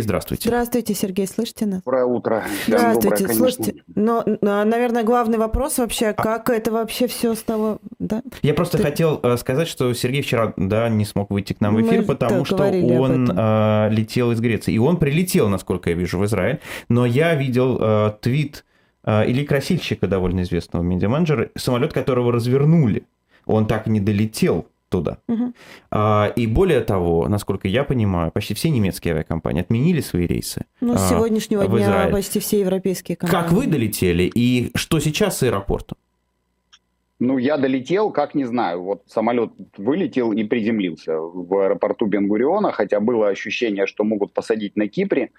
здравствуйте. Здравствуйте, Сергей, слышите нас? Доброе утро. Здравствуйте, доброе, слушайте, но, наверное, главный вопрос вообще, а как это вообще все стало, да? Я просто Ты... хотел э, сказать, что Сергей вчера, да, не смог выйти к нам в эфир, Мы потому что он э, летел из Греции. И он прилетел, насколько я вижу, в Израиль, но я видел э, твит э, или красильщика довольно известного медиаменеджера, самолет которого развернули. Он так и не долетел туда. Угу. А, и более того, насколько я понимаю, почти все немецкие авиакомпании отменили свои рейсы. Ну, с а, сегодняшнего а, дня Израиль. почти все европейские компании. Как вы долетели и что сейчас с аэропортом? Ну, я долетел, как не знаю. Вот самолет вылетел и приземлился в аэропорту Бенгуриона, хотя было ощущение, что могут посадить на Кипре.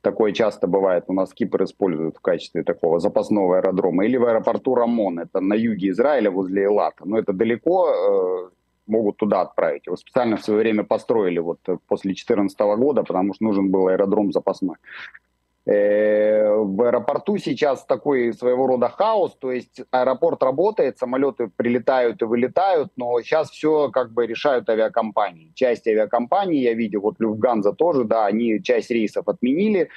Такое часто бывает. У нас Кипр используют в качестве такого запасного аэродрома. Или в аэропорту Рамон, это на юге Израиля, возле Элата. Но это далеко, э, могут туда отправить. Его специально в свое время построили вот э, после 2014 года, потому что нужен был аэродром запасной. Э, в аэропорту сейчас такой своего рода хаос, то есть аэропорт работает, самолеты прилетают и вылетают, но сейчас все как бы решают авиакомпании. Часть авиакомпаний, я видел, вот Люфтганза тоже, да, они часть рейсов отменили,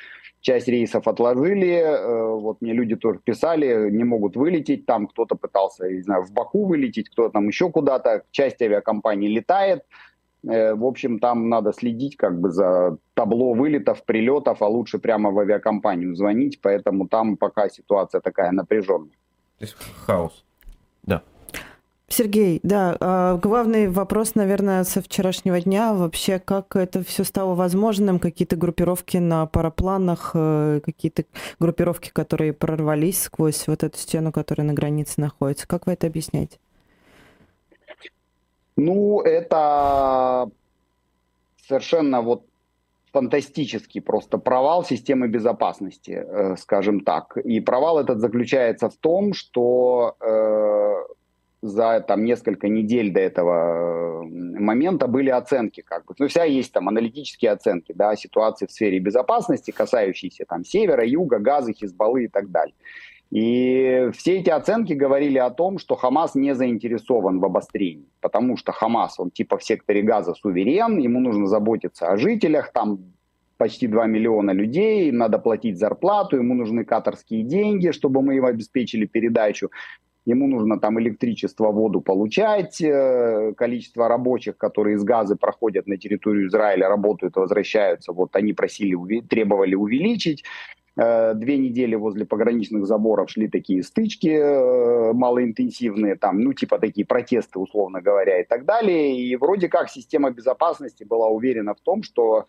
часть рейсов отложили, э, вот мне люди тоже писали, не могут вылететь, там кто-то пытался, не знаю, в Баку вылететь, кто-то там еще куда-то, часть авиакомпаний летает, э, в общем, там надо следить как бы за табло вылетов, прилетов, а лучше прямо в авиакомпанию звонить, поэтому там пока ситуация такая напряженная. То есть хаос. Да. Сергей, да, а, главный вопрос, наверное, со вчерашнего дня вообще, как это все стало возможным, какие-то группировки на парапланах, э, какие-то группировки, которые прорвались сквозь вот эту стену, которая на границе находится. Как вы это объясняете? Ну, это совершенно вот фантастический просто провал системы безопасности, э, скажем так. И провал этот заключается в том, что э, за там несколько недель до этого э, момента были оценки, как бы, ну, вся есть там аналитические оценки, да, ситуации в сфере безопасности, касающиеся там севера, юга, газа, Хизбаллы и так далее. И все эти оценки говорили о том, что Хамас не заинтересован в обострении, потому что Хамас, он типа в секторе газа суверен, ему нужно заботиться о жителях, там почти 2 миллиона людей, надо платить зарплату, ему нужны катарские деньги, чтобы мы им обеспечили передачу ему нужно там электричество, воду получать, э, количество рабочих, которые из газа проходят на территорию Израиля, работают возвращаются, вот они просили, требовали увеличить. Э, две недели возле пограничных заборов шли такие стычки э, малоинтенсивные, там, ну, типа такие протесты, условно говоря, и так далее. И вроде как система безопасности была уверена в том, что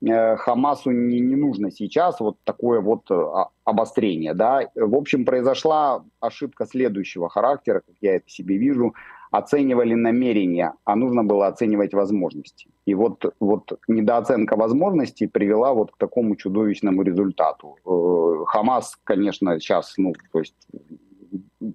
Хамасу не, не нужно сейчас вот такое вот э, обострение. Да? В общем, произошла ошибка следующего характера, как я это себе вижу. Оценивали намерения, а нужно было оценивать возможности. И вот, вот недооценка возможностей привела вот к такому чудовищному результату. Э, Хамас, конечно, сейчас, ну, то есть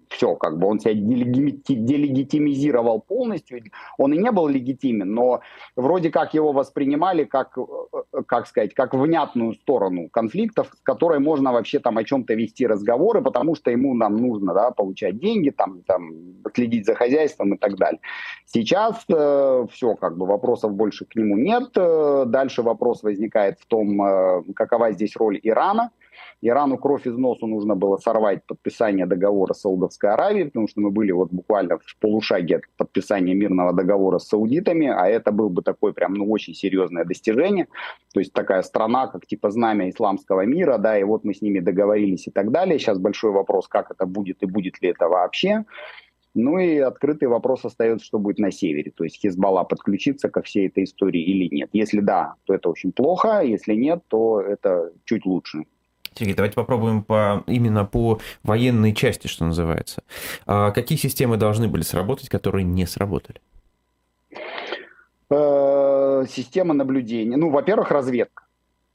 все, как бы он себя делегитимизировал полностью. Он и не был легитимен, но вроде как его воспринимали как, э, как сказать, как внятную сторону конфликтов, с которой можно вообще там о чем-то вести разговоры, потому что ему нам нужно да, получать деньги, там, там, следить за хозяйством и так далее. Сейчас э, все, как бы вопросов больше к нему нет. Э, дальше вопрос возникает в том, э, какова здесь роль Ирана – Ирану кровь из носу нужно было сорвать подписание договора с Саудовской Аравией, потому что мы были вот буквально в полушаге от подписания мирного договора с саудитами, а это был бы такое прям, ну, очень серьезное достижение. То есть такая страна, как типа знамя исламского мира, да, и вот мы с ними договорились и так далее. Сейчас большой вопрос, как это будет и будет ли это вообще. Ну и открытый вопрос остается, что будет на севере. То есть Хизбалла подключится ко всей этой истории или нет. Если да, то это очень плохо. Если нет, то это чуть лучше. Сергей, давайте попробуем по, именно по военной части, что называется. А какие системы должны были сработать, которые не сработали? Э, система наблюдения. Ну, во-первых, разведка.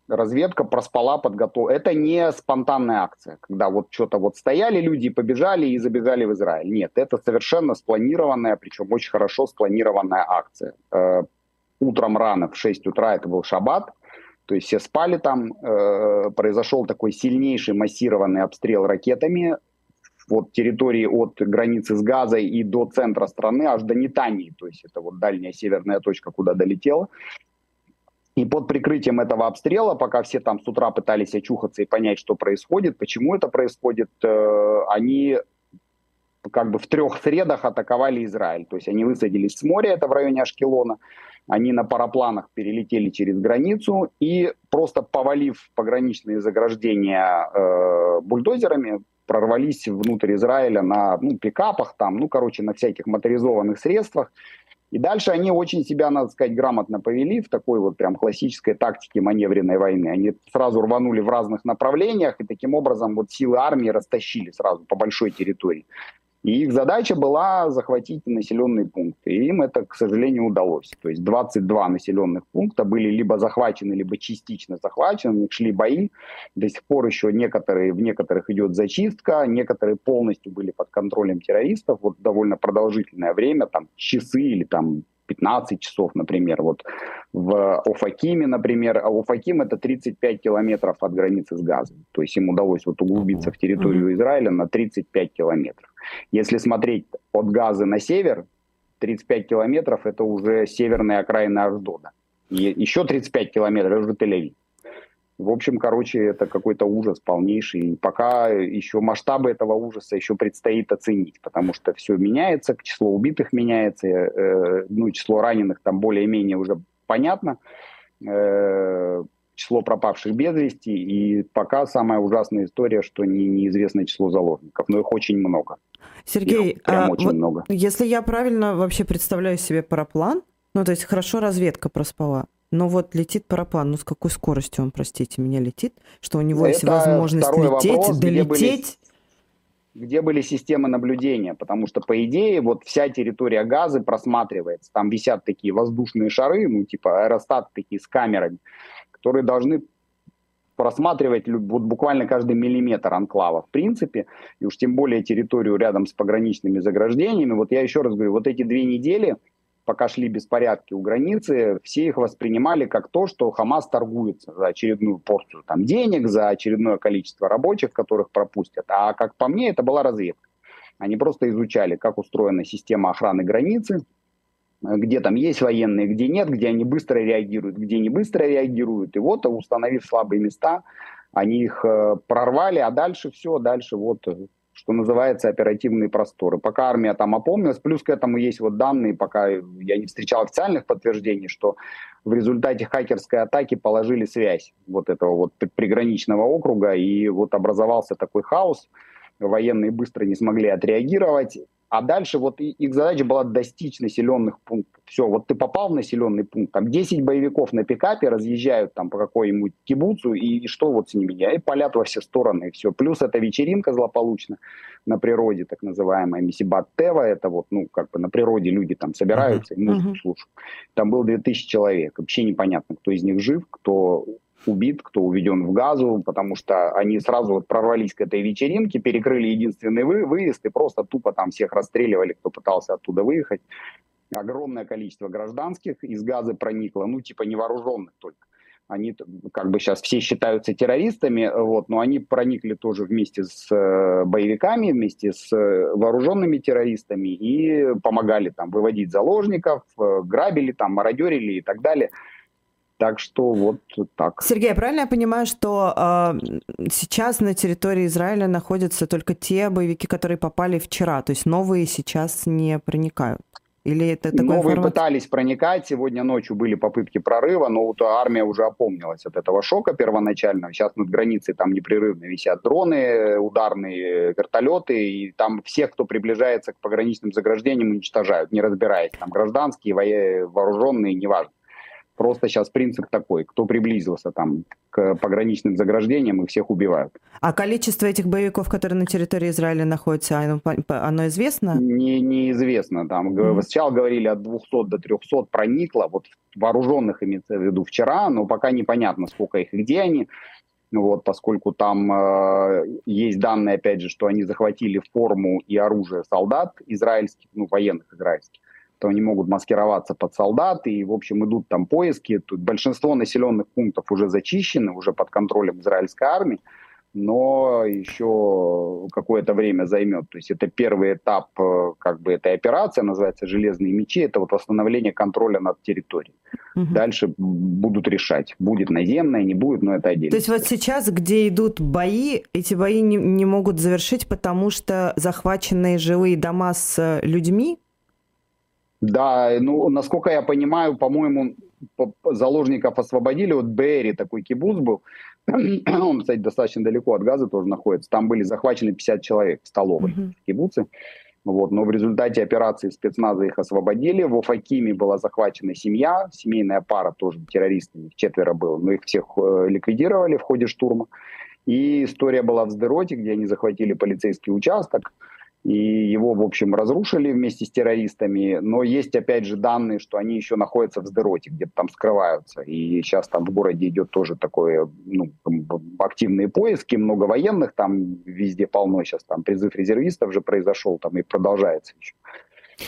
Разведка проспала подготовку. Это не спонтанная акция, когда вот что-то вот стояли люди, побежали и забежали в Израиль. Нет, это совершенно спланированная, причем очень хорошо спланированная акция. Э, утром рано в 6 утра, это был шаббат, то есть все спали там, э, произошел такой сильнейший массированный обстрел ракетами вот территории от границы с Газой и до центра страны, аж до Нетании, то есть это вот дальняя северная точка, куда долетела. И под прикрытием этого обстрела, пока все там с утра пытались очухаться и понять, что происходит, почему это происходит, э, они как бы в трех средах атаковали Израиль. То есть они высадились с моря, это в районе Ашкелона, они на парапланах перелетели через границу и просто повалив пограничные заграждения э, бульдозерами, прорвались внутрь Израиля на ну, пикапах, там, ну, короче, на всяких моторизованных средствах. И дальше они очень себя, надо сказать, грамотно повели в такой вот прям классической тактике маневренной войны. Они сразу рванули в разных направлениях и таким образом вот силы армии растащили сразу по большой территории. И их задача была захватить населенные пункты. И им это, к сожалению, удалось. То есть 22 населенных пункта были либо захвачены, либо частично захвачены. У них шли бои. До сих пор еще некоторые, в некоторых идет зачистка. Некоторые полностью были под контролем террористов. Вот довольно продолжительное время, там часы или там 15 часов, например. Вот в Офакиме, например, а Офаким это 35 километров от границы с Газом. То есть им удалось вот углубиться в территорию Израиля на 35 километров. Если смотреть от Газа на север, 35 километров это уже северная окраина Аждода. И еще 35 километров это уже Тель-Авив. В общем, короче, это какой-то ужас полнейший. И пока еще масштабы этого ужаса еще предстоит оценить, потому что все меняется, число убитых меняется, э, ну, число раненых там более-менее уже понятно, э, число пропавших без вести, и пока самая ужасная история, что не, неизвестно число заложников, но их очень много. Сергей, их прям а очень вот много. если я правильно вообще представляю себе параплан, ну, то есть хорошо разведка проспала, но вот летит параплан, ну с какой скоростью он, простите меня, летит, что у него Это есть возможность лететь, вопрос, долететь? Где были, где были системы наблюдения? Потому что, по идее, вот вся территория газы просматривается. Там висят такие воздушные шары, ну типа аэростат такие с камерами, которые должны просматривать вот буквально каждый миллиметр анклава в принципе, и уж тем более территорию рядом с пограничными заграждениями. Вот я еще раз говорю, вот эти две недели – пока шли беспорядки у границы, все их воспринимали как то, что Хамас торгуется за очередную порцию там, денег, за очередное количество рабочих, которых пропустят. А как по мне, это была разведка. Они просто изучали, как устроена система охраны границы, где там есть военные, где нет, где они быстро реагируют, где не быстро реагируют. И вот, установив слабые места, они их э, прорвали, а дальше все, дальше вот что называется, оперативные просторы. Пока армия там опомнилась, плюс к этому есть вот данные, пока я не встречал официальных подтверждений, что в результате хакерской атаки положили связь вот этого вот приграничного округа, и вот образовался такой хаос, военные быстро не смогли отреагировать, а дальше вот их задача была достичь населенных пунктов. Все, вот ты попал в населенный пункт, там 10 боевиков на пикапе разъезжают там по какой-нибудь кибуцу, и, и что вот с ними? И палят во все стороны, и все. Плюс это вечеринка злополучна на природе, так называемая Мисибат Тева, это вот, ну, как бы на природе люди там собираются uh-huh. и музыку uh-huh. слушают. Там было 2000 человек, вообще непонятно, кто из них жив, кто убит, кто уведен в газу, потому что они сразу вот прорвались к этой вечеринке, перекрыли единственный вы, выезд и просто тупо там всех расстреливали, кто пытался оттуда выехать. Огромное количество гражданских из газа проникло, ну типа невооруженных только. Они как бы сейчас все считаются террористами, вот, но они проникли тоже вместе с э, боевиками, вместе с э, вооруженными террористами и помогали там выводить заложников, э, грабили там, мародерили и так далее. Так что вот так. Сергей, правильно я понимаю, что э, сейчас на территории Израиля находятся только те боевики, которые попали вчера, то есть новые сейчас не проникают? Или это такой Новые информация? пытались проникать, сегодня ночью были попытки прорыва, но вот армия уже опомнилась от этого шока первоначального. Сейчас над границей там непрерывно висят дроны, ударные вертолеты, и там всех, кто приближается к пограничным заграждениям, уничтожают, не разбираясь, там гражданские, вооруженные, неважно. Просто сейчас принцип такой, кто приблизился там к пограничным заграждениям, их всех убивают. А количество этих боевиков, которые на территории Израиля находятся, оно, оно известно? Не, неизвестно. Там mm-hmm. сначала говорили от 200 до 300 проникло, вот вооруженных имеется в виду вчера, но пока непонятно, сколько их, где они. Вот, поскольку там э, есть данные, опять же, что они захватили форму и оружие солдат израильских, ну, военных израильских то они могут маскироваться под солдат, и, в общем, идут там поиски. Тут большинство населенных пунктов уже зачищены, уже под контролем израильской армии. но еще какое-то время займет. То есть это первый этап э, как бы этой операции, называется «Железные мечи», это вот восстановление контроля над территорией. Угу. Дальше будут решать, будет наземное, не будет, но это отдельно. То есть вот сейчас, где идут бои, эти бои не, не могут завершить, потому что захваченные жилые дома с людьми? Да, ну, насколько я понимаю, по-моему, заложников освободили. Вот Бери такой кибуц был, он, кстати, достаточно далеко от газа тоже находится. Там были захвачены 50 человек в столовой в кибуце. Вот, но в результате операции спецназа их освободили. В Уфакиме была захвачена семья, семейная пара тоже террористами, четверо было, но их всех э, ликвидировали в ходе штурма. И история была в Сдероте, где они захватили полицейский участок и его, в общем, разрушили вместе с террористами, но есть, опять же, данные, что они еще находятся в Сдероте, где-то там скрываются, и сейчас там в городе идет тоже такое, ну, активные поиски, много военных, там везде полно. Сейчас, там призыв резервистов же произошел, там и продолжается еще.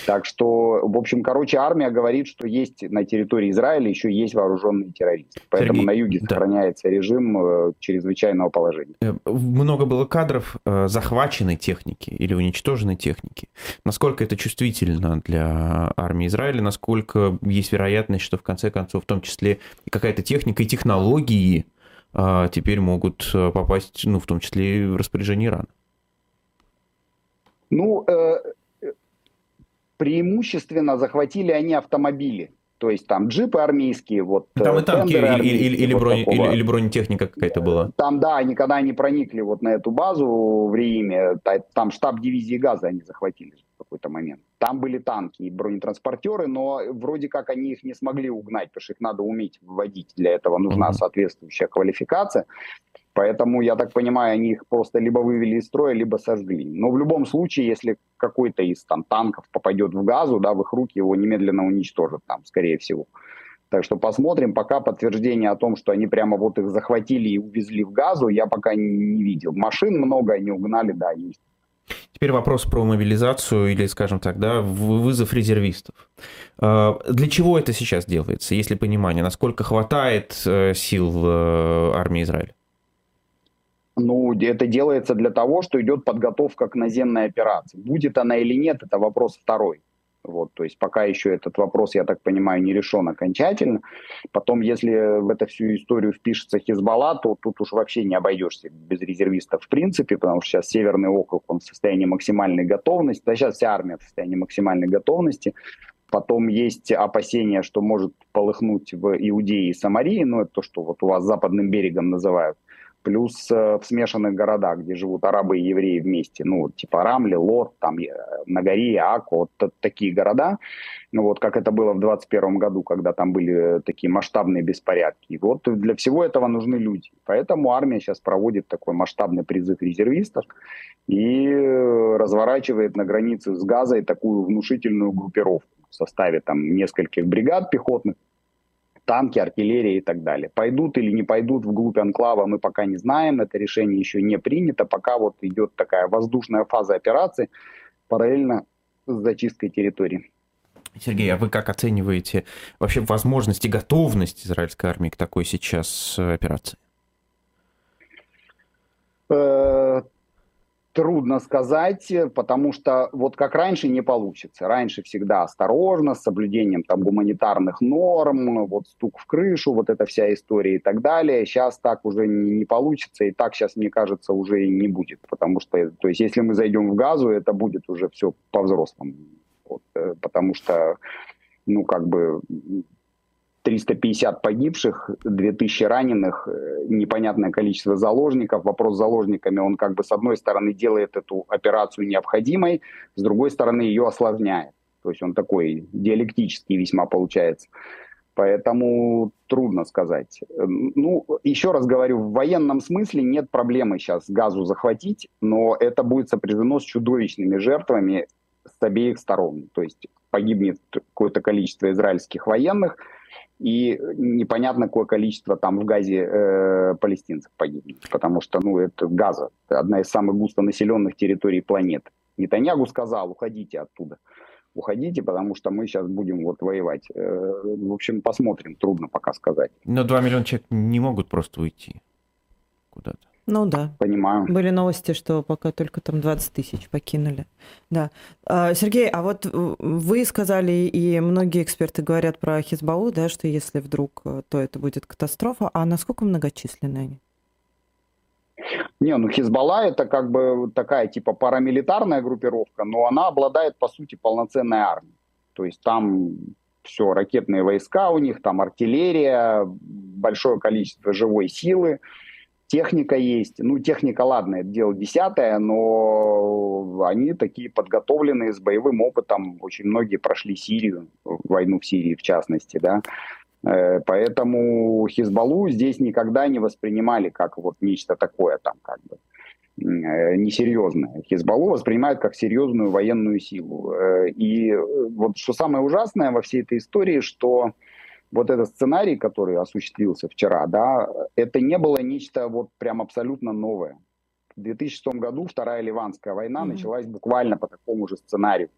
Так что, в общем, короче, армия говорит, что есть на территории Израиля еще есть вооруженные террористы. Поэтому Сергей, на юге да. сохраняется режим э, чрезвычайного положения. Э, много было кадров э, захваченной техники или уничтоженной техники. Насколько это чувствительно для армии Израиля? Насколько есть вероятность, что в конце концов, в том числе какая-то техника и технологии теперь могут попасть, ну, в том числе и в распоряжение Ирана? Ну, преимущественно захватили они автомобили. То есть там джипы армейские, вот Там и танки или, или, или, вот бронь, или, или бронетехника какая-то была. Там, да, никогда не проникли вот на эту базу в Риме. Там штаб дивизии газа они захватили в какой-то момент. Там были танки и бронетранспортеры, но вроде как они их не смогли угнать, потому что их надо уметь вводить. Для этого нужна mm-hmm. соответствующая квалификация. Поэтому, я так понимаю, они их просто либо вывели из строя, либо сожгли. Но в любом случае, если какой-то из там, танков попадет в газу, да, в их руки его немедленно уничтожат там, скорее всего. Так что посмотрим. Пока подтверждение о том, что они прямо вот их захватили и увезли в газу, я пока не, не видел. Машин много, они угнали, да, есть. Теперь вопрос про мобилизацию или, скажем так, да, вызов резервистов. А, для чего это сейчас делается, если понимание? Насколько хватает э, сил э, армии Израиля? Ну, это делается для того, что идет подготовка к наземной операции. Будет она или нет, это вопрос второй. Вот, то есть пока еще этот вопрос, я так понимаю, не решен окончательно. Потом, если в эту всю историю впишется Хизбалла, то тут уж вообще не обойдешься без резервистов в принципе, потому что сейчас Северный округ, он в состоянии максимальной готовности, да сейчас вся армия в состоянии максимальной готовности. Потом есть опасения, что может полыхнуть в Иудее и Самарии, ну это то, что вот у вас западным берегом называют плюс э, в смешанных городах, где живут арабы и евреи вместе, ну, типа Рамли, Лот, там, э, Нагари, Ако, вот такие города, ну, вот как это было в 21 году, когда там были такие масштабные беспорядки. И вот для всего этого нужны люди. Поэтому армия сейчас проводит такой масштабный призыв резервистов и разворачивает на границе с Газой такую внушительную группировку в составе там нескольких бригад пехотных, танки, артиллерия и так далее. Пойдут или не пойдут вглубь анклава, мы пока не знаем, это решение еще не принято, пока вот идет такая воздушная фаза операции параллельно с зачисткой территории. Сергей, а вы как оцениваете вообще возможность и готовность израильской армии к такой сейчас э, операции? Э, Трудно сказать, потому что вот как раньше не получится. Раньше всегда осторожно, с соблюдением там гуманитарных норм, вот стук в крышу, вот эта вся история и так далее. Сейчас так уже не, не получится, и так сейчас, мне кажется, уже и не будет. Потому что, то есть, если мы зайдем в газу, это будет уже все по-взрослому. Вот, э, потому что, ну, как бы 350 погибших, 2000 раненых, э, непонятное количество заложников. Вопрос с заложниками, он как бы с одной стороны делает эту операцию необходимой, с другой стороны ее осложняет. То есть он такой диалектический весьма получается. Поэтому трудно сказать. Ну, еще раз говорю, в военном смысле нет проблемы сейчас газу захватить, но это будет сопряжено с чудовищными жертвами с обеих сторон. То есть погибнет какое-то количество израильских военных – и непонятно какое количество там в Газе э, палестинцев погибнет, потому что, ну, это Газа, одна из самых густонаселенных территорий планеты. Нетаньягу сказал, уходите оттуда, уходите, потому что мы сейчас будем вот воевать. Э, в общем, посмотрим, трудно пока сказать. Но 2 миллиона человек не могут просто уйти куда-то. Ну да. Понимаю. Были новости, что пока только там 20 тысяч покинули. Да. А, Сергей, а вот вы сказали, и многие эксперты говорят про Хизбаллу, да, что если вдруг, э, то это будет катастрофа. А насколько многочисленны они? Не, ну Хизбалла это как бы такая типа парамилитарная группировка, но она обладает по сути полноценной армией. То есть там все, ракетные войска у них, там артиллерия, большое количество живой силы техника есть. Ну, техника, ладно, это дело десятое, но они такие подготовленные, с боевым опытом. Очень многие прошли Сирию, войну в Сирии в частности, да. Э, поэтому Хизбаллу здесь никогда не воспринимали как вот нечто такое там как бы э, несерьезное. Хизбаллу воспринимают как серьезную военную силу. Э, и вот что самое ужасное во всей этой истории, что вот этот сценарий, который осуществился вчера, да, это не было нечто вот прям абсолютно новое. В 2006 году Вторая Ливанская война mm-hmm. началась буквально по такому же сценарию,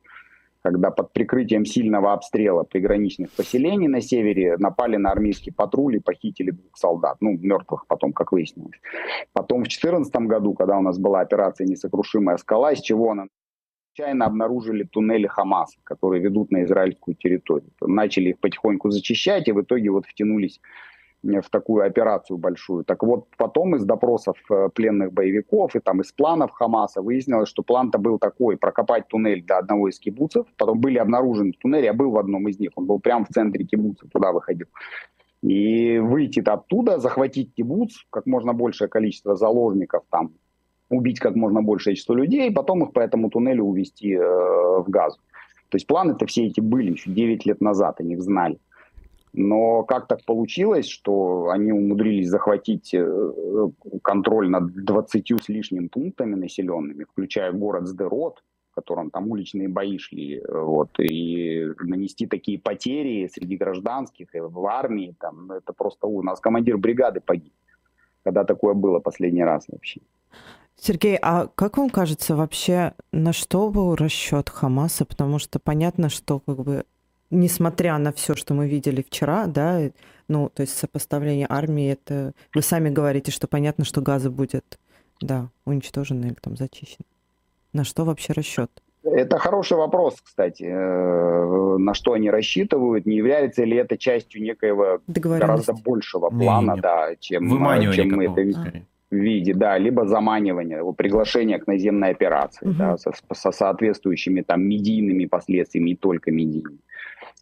когда под прикрытием сильного обстрела приграничных поселений на севере напали на армейские патрули, похитили двух солдат, ну, мертвых потом, как выяснилось. Потом в 2014 году, когда у нас была операция «Несокрушимая скала», из чего она случайно обнаружили туннели Хамаса, которые ведут на израильскую территорию. Начали их потихоньку зачищать, и в итоге вот втянулись э, в такую операцию большую. Так вот, потом из допросов э, пленных боевиков и там из планов Хамаса выяснилось, что план-то был такой, прокопать туннель до одного из кибуцев. Потом были обнаружены туннели, я был в одном из них, он был прямо в центре кибуца, туда выходил. И выйти оттуда, захватить кибуц, как можно большее количество заложников там, убить как можно большее число людей, и потом их по этому туннелю увезти э, в газу. То есть планы-то все эти были еще 9 лет назад, они их знали. Но как так получилось, что они умудрились захватить э, контроль над 20 с лишним пунктами населенными, включая город Сдерот, в котором там уличные бои шли, вот, и нанести такие потери среди гражданских и в армии, там, ну, это просто у нас командир бригады погиб, когда такое было последний раз вообще. Сергей, а как вам кажется вообще, на что был расчет Хамаса? Потому что понятно, что как бы несмотря на все, что мы видели вчера, да, ну, то есть сопоставление армии, это вы сами говорите, что понятно, что газы будет, да, уничтожены или там зачищены. На что вообще расчет? Это хороший вопрос, кстати. Э, на что они рассчитывают? Не является ли это частью некоего гораздо большего плана, не, не. да, чем, чем мы это видим? Виде, да, либо заманивание, его приглашение к наземной операции, угу. да, со, со соответствующими там медийными последствиями, не только медийными.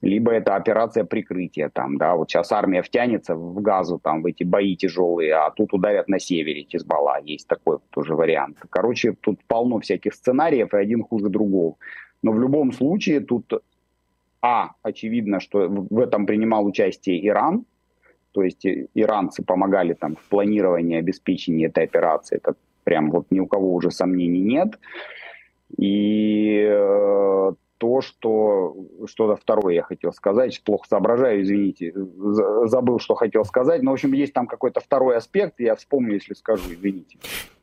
Либо это операция прикрытия, там, да, вот сейчас армия втянется в газу, там, в эти бои тяжелые, а тут ударят на севере Хизбалла, есть такой тоже вариант. Короче, тут полно всяких сценариев, и один хуже другого. Но в любом случае тут, а, очевидно, что в этом принимал участие Иран, то есть иранцы помогали там в планировании, обеспечении этой операции. Это прям вот ни у кого уже сомнений нет. И э, то, что что-то второе я хотел сказать, плохо соображаю, извините, забыл, что хотел сказать, но, в общем, есть там какой-то второй аспект, я вспомню, если скажу, извините.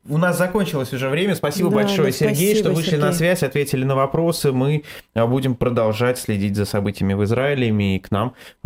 У нас закончилось уже время. Спасибо да, большое, да, Сергей, спасибо, что вышли Сергей. на связь, ответили на вопросы. Мы а, будем продолжать следить за событиями в Израиле, и к нам